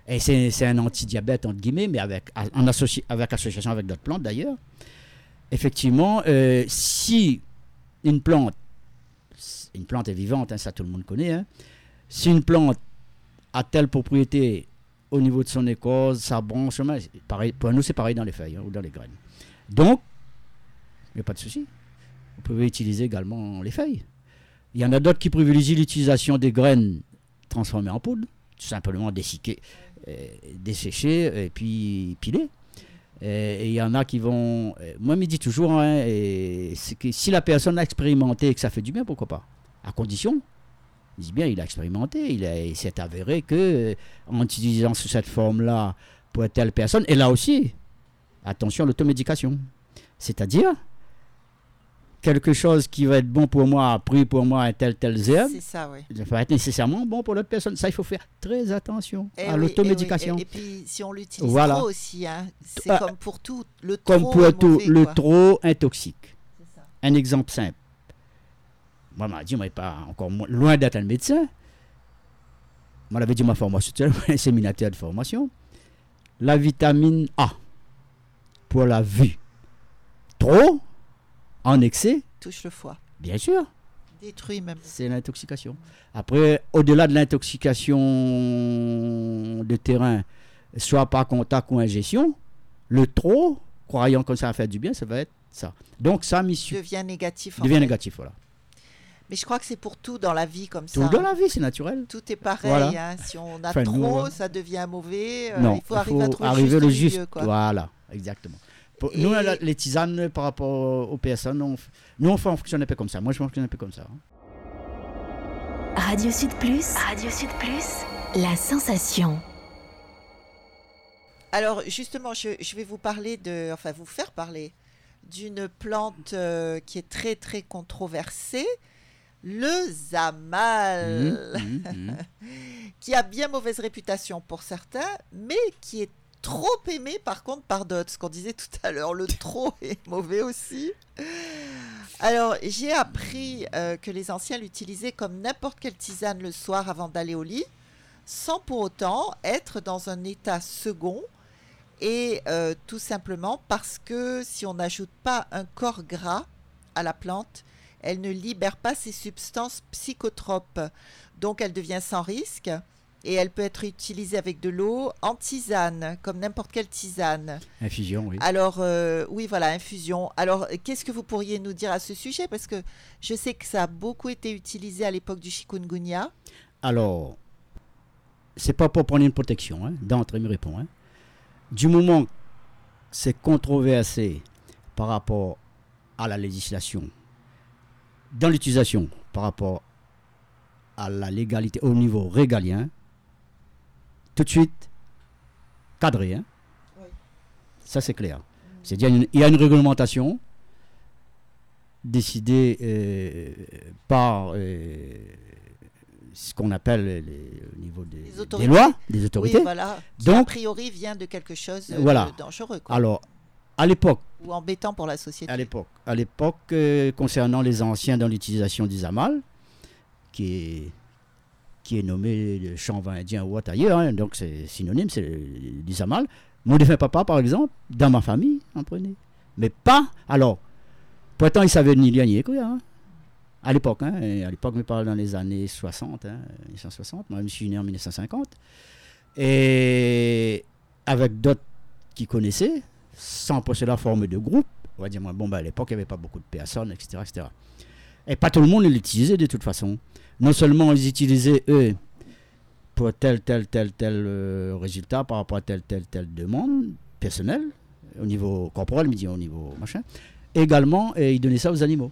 Et c'est, un anti-diabète, entre guillemets, mais avec, en associ- avec association avec d'autres plantes d'ailleurs. Effectivement, euh, si une plante une plante est vivante, hein, ça tout le monde connaît. hein. Si une plante a telle propriété au niveau de son écorce, sa branche, pareil, pour nous c'est pareil dans les feuilles hein, ou dans les graines. Donc, il n'y a pas de souci. Vous pouvez utiliser également les feuilles. Il y en a d'autres qui privilégient l'utilisation des graines transformées en poudre, tout simplement euh, dessécher et puis piler. Et il y en a qui vont. euh, Moi, je me dis toujours, hein, si la personne a expérimenté et que ça fait du bien, pourquoi pas? À condition. Je dis bien, il a expérimenté, il, il s'est avéré que euh, en utilisant sous cette forme-là pour telle personne, et là aussi, attention à l'automédication. C'est-à-dire, quelque chose qui va être bon pour moi, pris pour moi, un tel, tel herbe, C'est ça, oui. ça va être nécessairement bon pour l'autre personne. Ça, il faut faire très attention Eh à oui, l'automédication. eh oui, Et, et puis, si on l'utilise Voilà. trop aussi, hein, c'est Ah, comme pour tout. Le Comme trop pour est tout, mauvais, le quoi. trop intoxique. C'est ça. Un exemple simple. Moi, on m'a dit, moi, pas encore loin d'être un médecin. Moi, j'avais dit ma formation, un séminateur de formation. La vitamine A pour la vue. Trop, en excès, Touche le foie. bien sûr, Détruit même. c'est l'intoxication. Après, au-delà de l'intoxication de terrain, soit par contact ou ingestion, le trop, croyant que ça va faire du bien, ça va être ça. Donc, ça, mission Devient négatif. en devient fait. négatif. Voilà. Mais je crois que c'est pour tout dans la vie comme Tout ça. dans la vie, c'est naturel. Tout est pareil. Voilà. hein. Si on a Enfin, trop, ouais. ça devient mauvais. Euh, non, il faut arriver à trouver arriver le le juste juste. milieu, quoi. Voilà, exactement. Pour- Nous, la- les tisanes, par rapport personnes, on, f- nous, on, fait- on fonctionne un peu comme ça. Moi, je fonctionne un peu comme ça. hein. Radio Sud Plus. Radio Sud Plus. La sensation. Alors justement, je, je vais vous parler de, enfin vous faire parler d'une plante euh, qui est très très controversée, le zamal, Mhm, mhm. qui a bien mauvaise réputation pour certains, mais qui est trop aimé par contre par d'autres. Ce qu'on disait tout à l'heure, le trop est mauvais aussi. Alors j'ai appris euh, que les anciens l'utilisaient comme n'importe quelle tisane le soir avant d'aller au lit, sans pour autant être dans un état second et euh, tout simplement parce que si on n'ajoute pas un corps gras à la plante, elle ne libère pas ces substances psychotropes. Donc elle devient sans risque et elle peut être utilisée avec de l'eau en tisane, comme n'importe quelle tisane. Infusion, oui. Alors, euh, oui, voilà, infusion. Alors, qu'est-ce que vous pourriez nous dire à ce sujet? Parce que je sais que ça a beaucoup été utilisé à l'époque du chikungunya. Alors, c'est pas pour prendre une protection, hein, d'entrée, me répond. hein. Du moment que c'est controversé par rapport à la législation, dans l'utilisation, par rapport à la légalité au niveau régalien, tout de suite cadré. hein. Oui. Ça, c'est clair. C'est-à-dire, il y a une- a réglementation décidée euh, par euh, ce qu'on appelle les- au niveau des, des lois, des autorités. Oui, voilà. Qui, a Donc- priori, vient de quelque chose Voilà. de dangereux quoi, Alors, à l'époque, ou embêtant pour la société. à l'époque, à l'époque euh, concernant les anciens dans l'utilisation du zamal, qui est, qui est nommé chanvin indien ou autre ailleurs, hein, donc c'est synonyme, c'est zamal. Mon défunt papa, par exemple, dans ma famille, en. Mais pas, alors, pourtant il savait ni lien ni écrire, hein. à l'époque, hein, à l'époque, je parle dans les années 60, hein, 1960, moi je suis né en 1950, et avec d'autres qui connaissaient, sans posséder la forme de groupe, on va dire, bon, bah, à l'époque, il n'y avait pas beaucoup de personnes, etc., etc. Et pas tout le monde l'utilisait de toute façon. Non seulement ils utilisaient, eux, pour tel, tel, tel, tel euh, résultat par rapport à telle, telle, telle demande personnelle, au niveau corporel, mais au niveau machin. Également, et ils donnaient ça aux animaux.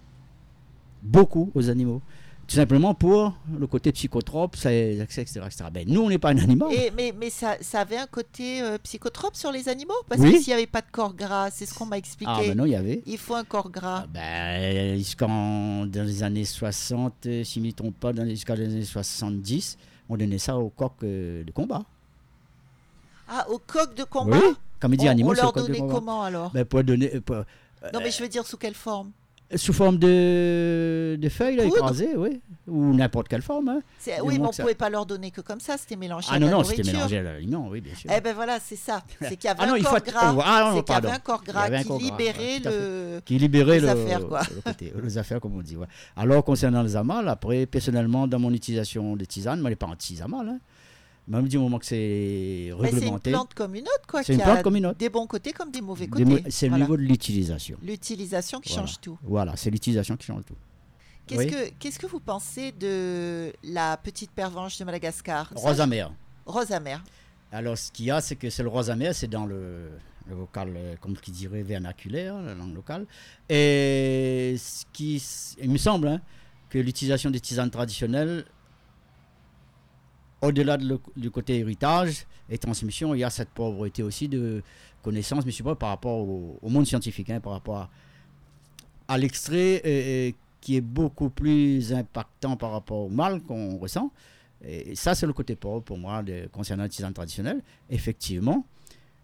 Beaucoup aux animaux. Tout simplement pour le côté psychotrope, etc., etc. Ben, nous, on n'est pas un animal. Et, mais mais ça, ça avait un côté euh, psychotrope sur les animaux? Parce Oui. que s'il n'y avait pas de corps gras, c'est ce qu'on m'a expliqué. Ah, ben non, il y avait. Il faut un corps gras. Ah ben, jusqu'en dans les années 60, euh, si je ne me trompe pas, dans les- jusqu'à les années 70, on donnait ça aux coqs euh, de combat. Ah, au coq de combat? Oui, comme il dit on, animaux, on leur coq donnait comment alors? Ben, pour donner, euh, pour- Non, mais je veux dire sous quelle forme? Sous forme de, de feuilles là, écrasées, oui, ou n'importe quelle forme. hein. Oui, mais on ça- pouvait pas leur donner que comme ça, c'était mélangé à Ah de non, la non, c'était nourriture. mélangé à l'aliment, oui, bien sûr. Eh ben voilà, c'est ça. C'est qu'il y avait Ah non, un corps gras. ah non, pardon. corps gras qui corps gras, libérait à le. qui libérait Les le, affaires, quoi. le côté, les affaires, comme on dit. ouais. Alors, concernant les amals, après, personnellement, dans mon utilisation des tisanes, moi, je n'ai pas anti-amal. Hein. Même du moment que c'est Mais c'est une réglementé, plante comme une autre, quoi. C'est une plante a comme une autre. Des bons côtés comme des mauvais côtés. mo- c'est le niveau de l'utilisation. L'utilisation qui Voilà. change tout. Voilà, c'est l'utilisation qui change tout. Qu'est-ce Oui. que vous pensez de la petite pervenche de Madagascar? Ça, Rosa mère. je- Rose amère. Alors, ce qu'il y a, c'est que c'est le rose amer, c'est dans le, le vocal, euh, comme qui dirait, vernaculaire, la langue locale. Et ce qui, il me semble hein, que l'utilisation des tisanes traditionnelles, au-delà du côté héritage et transmission, il y a cette pauvreté aussi de connaissances, mais je sais pas par rapport au, monde scientifique, hein, par rapport à, l'extrait qui est beaucoup plus impactant par rapport au mal qu'on ressent. Et ça, c'est le côté pauvre pour moi de, concernant les tisanes traditionnelles. Effectivement,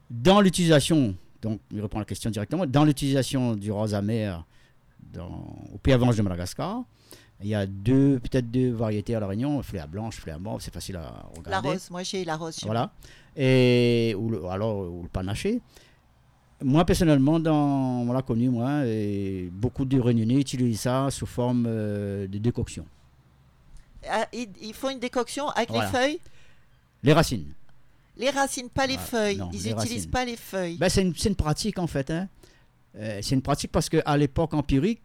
dans l'utilisation, donc je reprends la question directement, dans l'utilisation du rose amer au Pays Avange de Madagascar, il y a deux, peut-être deux variétés à La Réunion, fléa blanche, fléa mauve, c'est facile à La regarder. rose, moi j'ai la rose. Voilà. Et, ou le, alors, ou le panaché. Moi, personnellement, dans, on l'a connu, moi, et beaucoup de réunionnais utilisent ça sous forme euh, de décoction. Ah, ils, ils font une décoction avec Voilà. les feuilles? Les racines. Les racines, pas les Ah, feuilles. non, Ils n'utilisent pas les feuilles. Ben, c'est une, c'est une pratique, en fait. hein. Euh, c'est une pratique parce qu'à l'époque empirique,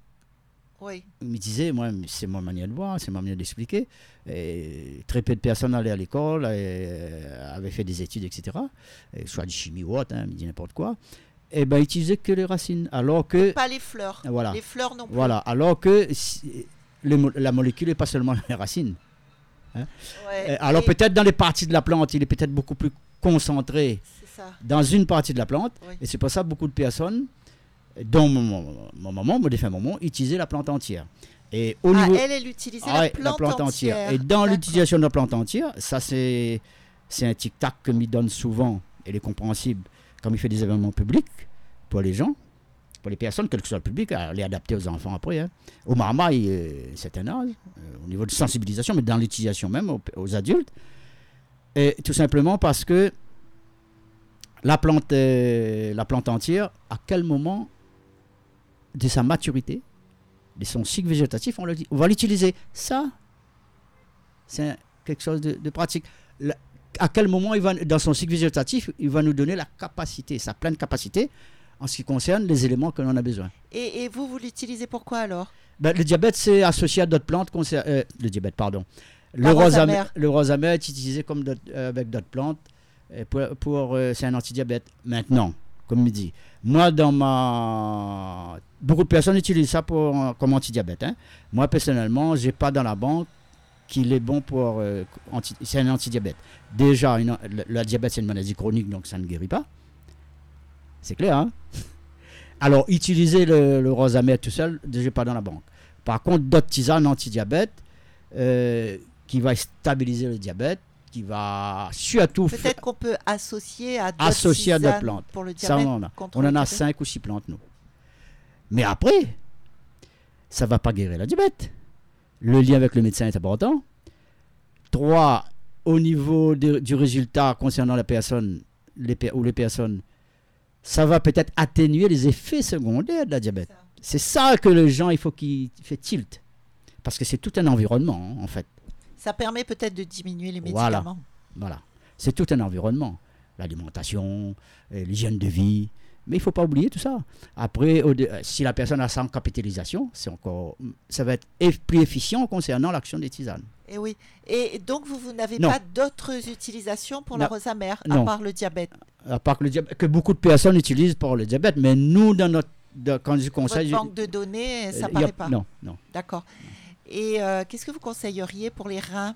oui. il me disait, moi, c'est ma manière de voir, c'est ma manière d'expliquer. Et Très peu de personnes allaient à l'école, euh, avaient fait des études, etc. Et soit de chimie ou autre, hein, il me dit n'importe quoi. Et ben, ils utilisaient que les racines. Alors que, Pas les fleurs. voilà, Les fleurs non plus. voilà, alors que si- la molécule n'est pas seulement les racines. Ouais. Euh, Alors Et- peut-être dans les parties de la plante, il est peut-être beaucoup plus concentré dans une partie de la plante. Oui. Et c'est pour ça que beaucoup de personnes, dont mon, mon, mon maman, mon défunt maman, utilisaient la plante entière. Et au Ah, niveau, elle, elle utilisait Ah ouais, la, plante entière. Et dans l'utilisation de la plante entière, ça c'est c'est un tic-tac que me donne souvent, et il est compréhensible, quand il fait des événements publics pour les gens, pour les personnes, quel que soit le public, à les adapter aux enfants après. hein. Au marmaille, euh, c'est un âge, euh, au niveau de sensibilisation, mais dans l'utilisation même aux, aux adultes. Et tout simplement parce que la plante, euh, la plante entière, à quel moment de sa maturité, de son cycle végétatif, on, le dit, on va l'utiliser. Ça, c'est quelque chose de, de pratique. La- à quel moment, il va, dans son cycle végétatif, il va nous donner la capacité, sa pleine capacité, en ce qui concerne les éléments que l'on a besoin. Et, et vous, vous l'utilisez pourquoi alors? Ben, le diabète, c'est associé à d'autres plantes. euh, le diabète, pardon. Le La rose rose, amère. amère, le est utilisé comme d'autres- euh, avec d'autres plantes. euh, pour, pour, euh, c'est un antidiabète. Maintenant, comme il dit, moi, dans ma. Beaucoup de personnes utilisent ça pour, comme antidiabète. hein. Moi, personnellement, j'ai pas dans la banque qu'il est bon pour. euh, anti- c'est un antidiabète. Déjà, le, diabète, c'est une maladie chronique, donc ça ne guérit pas. C'est clair, hein Alors, utiliser le, le tout seul, déjà pas dans la banque. Par contre, d'autres tisanes anti-diabète euh, qui va stabiliser le diabète, qui va surtout Peut-être qu'on peut associer à d'autres Associer à d'autres plantes. Pour le Ça, diabète. on en a. On en a. 5 ou 6 plantes, nous. Mais après, ça va pas guérir le diabète. Le lien avec le médecin est important. Trois, au niveau de- du résultat concernant la personne les, ou les personnes, ça va peut-être atténuer les effets secondaires de la diabète. C'est ça que les gens, il faut qu'ils fait tilt. Parce que c'est tout un environnement, hein, en fait. Ça permet peut-être de diminuer les médicaments. Voilà. C'est tout un environnement. L'alimentation, euh, l'hygiène de vie. Mais il ne faut pas oublier tout ça. Après, euh, si la personne a sans capitalisation, c'est encore, ça va être plus efficient concernant l'action des tisanes. Et oui. Et donc vous, vous n'avez pas d'autres utilisations pour la Non. rose amère à Non. part le diabète. À part que, le diabète, que beaucoup de personnes utilisent pour le diabète, mais nous, dans notre, de- quand je conseille, Votre banque de données, ça euh, y a- paraît pas. Non, non. D'accord. Et euh, qu'est-ce que vous conseilleriez pour les reins?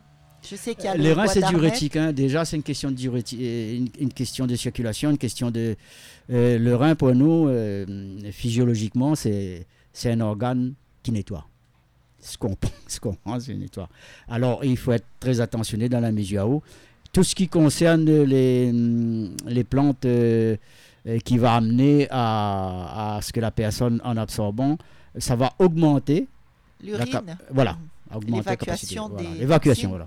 Je sais qu'il y a Les le reins, c'est diurétique. hein. Déjà, c'est une question de diurétique, euh, une, une question de circulation, une question de. euh, le rein, pour nous, euh, physiologiquement, c'est c'est un organe qui nettoie. Ce qu'on pense, ce qu'on pense, il nettoie. Alors, il faut être très attentionné dans la mesure où tout ce qui concerne les, hum, les plantes euh, euh, qui va amener à, à ce que la personne, en absorbant, ça va augmenter. Cap- L'urine. voilà. Mhm. augmenter. L'évacuation Voilà, des L'évacuation, voilà.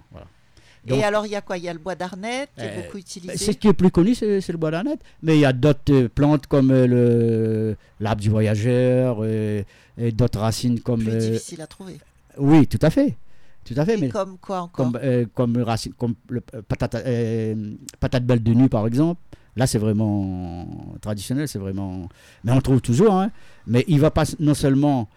Et alors, il y a quoi? Il y a le bois d'arnette qui est Euh, beaucoup utilisé. C'est ce qui est plus connu, c'est le bois d'arnette. Mais il y a d'autres euh, plantes comme euh, le l'arbre du voyageur, et d'autres racines comme. plus difficile à trouver. oui, tout à fait. Tout à fait. Et mais comme quoi encore comme, euh, comme, racine, comme le, patate, euh, patate belle de nuit, par exemple. Là, c'est vraiment traditionnel, c'est vraiment. Mais on trouve toujours. hein. Mais il va pas non seulement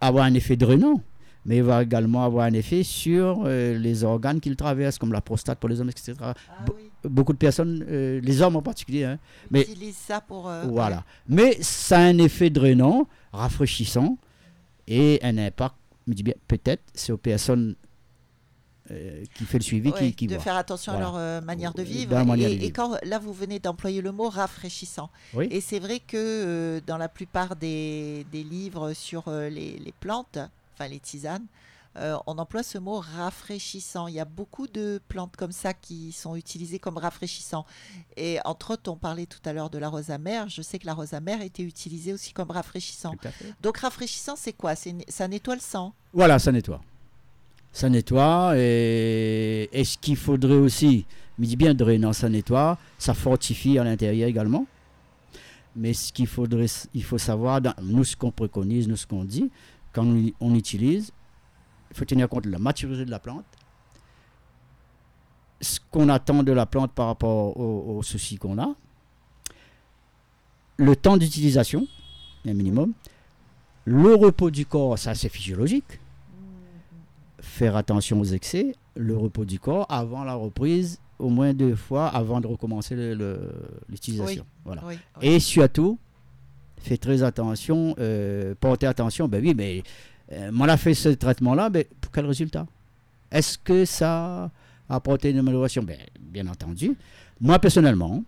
avoir un effet drainant, mais il va également avoir un effet sur euh, les organes qu'il traverse, comme la prostate pour les hommes, etc. Ah oui. beaucoup de personnes, euh, les hommes en particulier, hein, mais Utilise ça pour. euh, voilà. Mais ça a un effet drainant, rafraîchissant et un impact, je me dis bien, peut-être, c'est aux personnes euh, qui fait le suivi ouais, qui, qui de faire attention Voilà. à leur euh, manière de vivre. manière et, de et vivre. quand là, vous venez d'employer le mot rafraîchissant. Oui. Et c'est vrai que euh, dans la plupart des, des livres sur les, les plantes, enfin les tisanes, on emploie ce mot rafraîchissant. Il y a beaucoup de plantes comme ça qui sont utilisées comme rafraîchissant. Et entre autres, on parlait tout à l'heure de la rose amère. Je sais que la rose amère était utilisée aussi comme rafraîchissant. Donc rafraîchissant, c'est quoi? Ça nettoie le sang. Voilà, ça nettoie. Ça nettoie. Et, et ce qu'il faudrait aussi, me dis bien drainant, ça nettoie. Ça fortifie à l'intérieur également. Mais ce qu'il faudrait, il faut savoir, nous ce qu'on préconise, nous ce qu'on dit, quand on, utilise, il faut tenir compte de la maturité de la plante, ce qu'on attend de la plante par rapport aux soucis qu'on a, le temps d'utilisation, un minimum, le repos du corps, ça c'est physiologique, faire attention aux excès, le repos du corps avant la reprise, au moins deux fois avant de recommencer l'utilisation. Voilà. Oui, oui. Et surtout, faites très attention, euh, portez attention, ben oui, mais euh, on a fait ce traitement-là, mais pour quel résultat? Est-ce que ça a apporté une amélioration? Ben, Bien entendu. Moi, personnellement,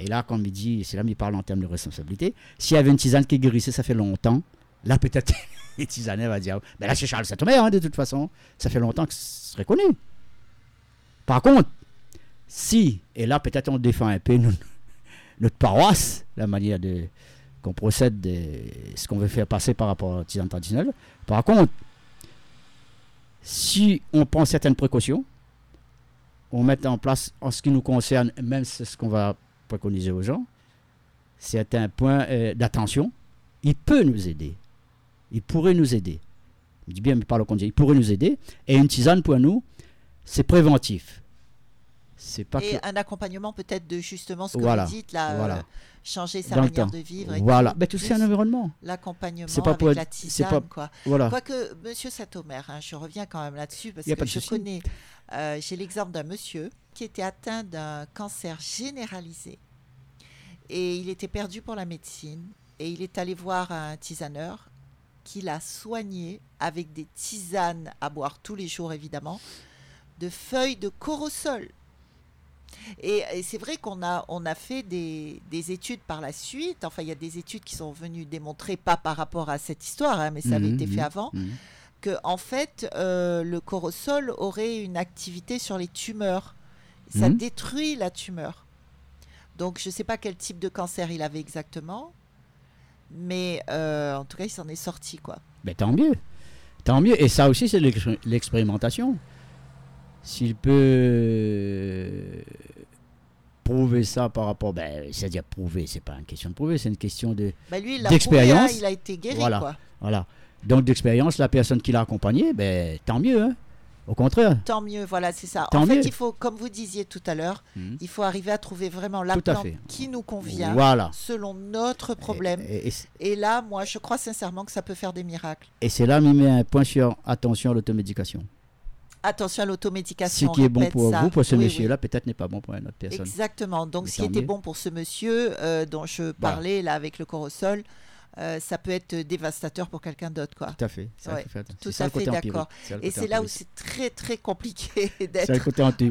et là, quand il dit, c'est là qu'il parle en termes de responsabilité, s'il y avait une tisane qui guérissait, ça fait longtemps, là, peut-être, les tisanais vont dire, ben là, c'est Charles Saint-Omer, hein, de toute façon, ça fait longtemps que ce serait connu. Par contre, si, et là, peut-être on défend un peu notre, paroisse, la manière de qu'on procède, de ce qu'on veut faire passer par rapport aux tisanes traditionnelles. Par contre, si on prend certaines précautions, on met en place, en ce qui nous concerne, même c'est ce qu'on va préconiser aux gens, certains points euh, d'attention, il peut nous aider. Il pourrait nous aider. Je dis bien, mais par le contre, il pourrait nous aider. Et une tisane, pour nous, c'est préventif. C'est pas Et que... un accompagnement peut-être de justement ce que Voilà, vous dites là, euh, changer sa Dans manière de vivre. Et Voilà, tout, ben, tout c'est un environnement. L'accompagnement C'est pas avec pour la tisane, pas- quoi. Voilà. Quoique, Monsieur Saint-Omer, hein, je reviens quand même là-dessus parce que je souci. connais. euh, J'ai l'exemple d'un monsieur qui était atteint d'un cancer généralisé et il était perdu pour la médecine et il est allé voir un tisaneur qui l'a soigné avec des tisanes à boire tous les jours évidemment de feuilles de corosol. Et, et c'est vrai qu'on a, on a fait des, des études par la suite. Enfin, il y a des études qui sont venues démontrer, pas par rapport à cette histoire, hein, mais ça avait Mhm, été fait mhm, avant, mhm. que en fait, euh, le corosol aurait une activité sur les tumeurs. Ça Mhm. détruit la tumeur. Donc, je ne sais pas quel type de cancer il avait exactement, mais euh, en tout cas, il s'en est sorti, quoi. Ben, tant mieux. Tant mieux. Et ça aussi, c'est l'ex- l'expérimentation. S'il peut euh, prouver ça par rapport. Ben, c'est-à-dire prouver, c'est pas une question de prouver, c'est une question de. Bah, lui, il prouvé, hein, il a été guéri, Voilà. quoi. Voilà. Donc, d'expérience, la personne qui l'a accompagné, ben, tant mieux. hein. Au contraire. Tant mieux, voilà, c'est ça. Tant en fait, mieux. il faut, comme vous disiez tout à l'heure, Mhm. il faut arriver à trouver vraiment la plante qui nous convient Voilà. selon notre problème. Et, et- et c'est- Et là, moi, je crois sincèrement que ça peut faire des miracles. et c'est là, met un point sur attention à l'automédication. Attention à Ce l'automédication. qui est bon pour ça. vous, pour ce Oui, oui. monsieur-là, peut-être n'est pas bon pour une autre personne. Exactement. Donc, Mais ce qui était bon pour ce monsieur euh, dont je parlais là avec le corosol, euh, ça peut être dévastateur pour quelqu'un d'autre, quoi. Tout à fait. Ouais, attention. tout à fait d'accord. Et c'est là où c'est très très compliqué d'être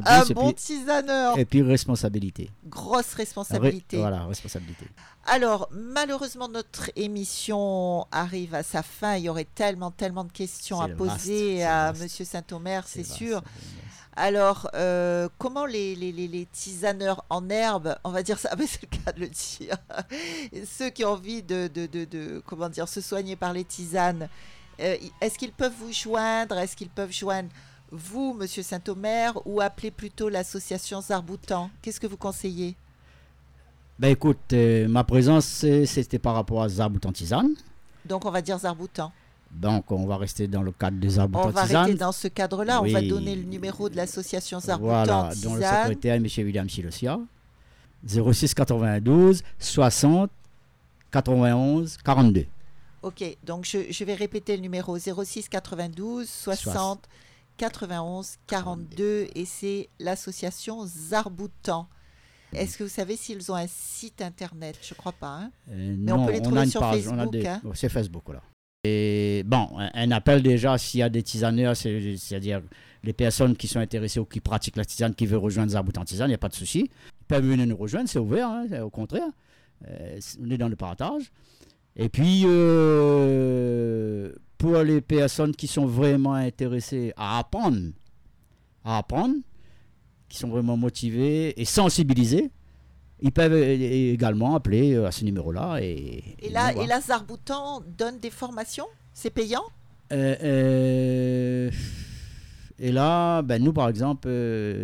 un bon tisaneur. Et puis responsabilité. Grosse Ré- responsabilité. Voilà, responsabilité. Alors, malheureusement, notre émission arrive à sa fin. Il y aurait tellement, tellement de questions à vaste, poser à. Monsieur Saint-Omer, c'est sûr. vaste. Alors, euh, comment les, les, les, les tisaneurs en herbe, on va dire ça, mais c'est le cas de le dire, ceux qui ont envie de, de, de, de, comment dire, se soigner par les tisanes, euh, est-ce qu'ils peuvent vous joindre? Est-ce qu'ils peuvent joindre vous, Monsieur Saint-Omer, ou appeler plutôt l'association Zarboutan? Qu'est-ce que vous conseillez? Ben écoute, euh, ma présence, c'était par rapport à Zaboutan Tisane. Donc, on va dire Zarboutan. Donc, on va rester dans le cadre des On Zaboutan va arrêter dans ce cadre-là. On va Oui. donner le numéro de l'association Zarboutan Voilà, dont le secrétaire, M. William Silosia. 06 92 60 91 42. Ok, donc je, je vais répéter le numéro 06 92 60 91 42 et c'est l'association Zarboutan. Est-ce que vous savez s'ils ont un site internet? Je crois pas. hein. Euh, Mais on non, peut les trouver a une sur page, on Facebook, hein. oh, C'est Facebook, là. Et bon, un, appel déjà, s'il y a des tisaneurs, c'est- c'est-à-dire les personnes qui sont intéressées ou qui pratiquent la tisane, qui veulent rejoindre Zarboutan Tisane, il n'y a pas de souci. Ils peuvent venir nous rejoindre, c'est ouvert, hein, au contraire. Euh, on est dans le partage. Et puis, euh, pour les personnes qui sont vraiment intéressées à apprendre, à apprendre, qui sont vraiment motivées et sensibilisées, ils peuvent euh, également appeler euh, à ce numéro-là. Et, Et là, et là Zarboutan donne des formations? C'est payant? Euh, euh, et là, ben, nous, par exemple,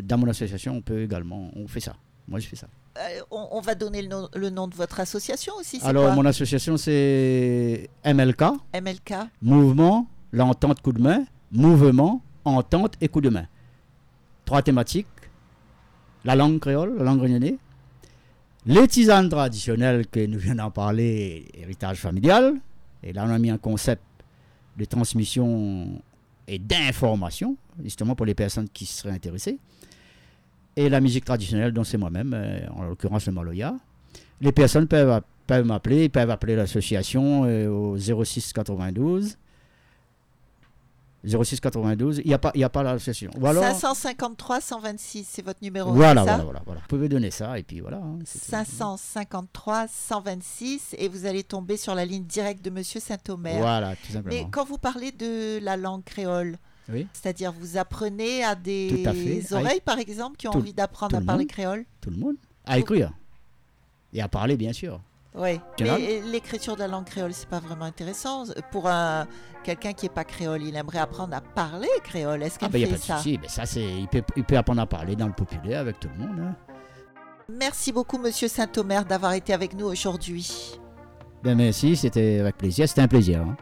dans mon association, on peut également, on fait ça. Moi, je fais ça. Euh, on, on va donner le nom, le nom de votre association aussi. Alors, mon association, c'est MLK, MLK. Mouvement, l'entente, coup de main, mouvement, entente et coup de main. Trois thématiques. La langue créole, la langue réunionnais. Les tisanes traditionnelles que nous venons d'en parler, héritage familial. Et là, on a mis un concept de transmission et d'information, justement pour les personnes qui seraient intéressées. Et la musique traditionnelle, dont c'est moi-même, euh, en l'occurrence le Maloya. Les personnes peuvent, peuvent m'appeler, peuvent appeler l'association euh, au 06 92. 06 92, il n'y a pas, il y a pas l'association. Alors- 553 126, c'est votre numéro. voilà, voilà, voilà, voilà. Vous pouvez donner ça et puis voilà. hein, c'est tout. 553 126 et vous allez tomber sur la ligne directe de Monsieur Saint-Omer. Voilà, tout Mais simplement. quand vous parlez de la langue créole, Oui, c'est-à-dire vous apprenez à des à fait. oreilles, par exemple, qui ont Tout- envie d'apprendre à le parler monde. créole tout le monde. À écrire. Et à parler, bien sûr. Oui. Mais l'écriture de la langue créole, c'est pas vraiment intéressant. Pour un, quelqu'un qui n'est pas créole, il aimerait apprendre à parler créole. Est-ce Ah, qu'elle ben, il n'y a pas de ça? souci. Ben, ça, c'est, il, peut, il peut apprendre à parler dans le populaire avec tout le monde. hein. Merci beaucoup, Monsieur Saint-Omer, d'avoir été avec nous aujourd'hui. Ben, merci, c'était avec plaisir. C'était un plaisir. hein.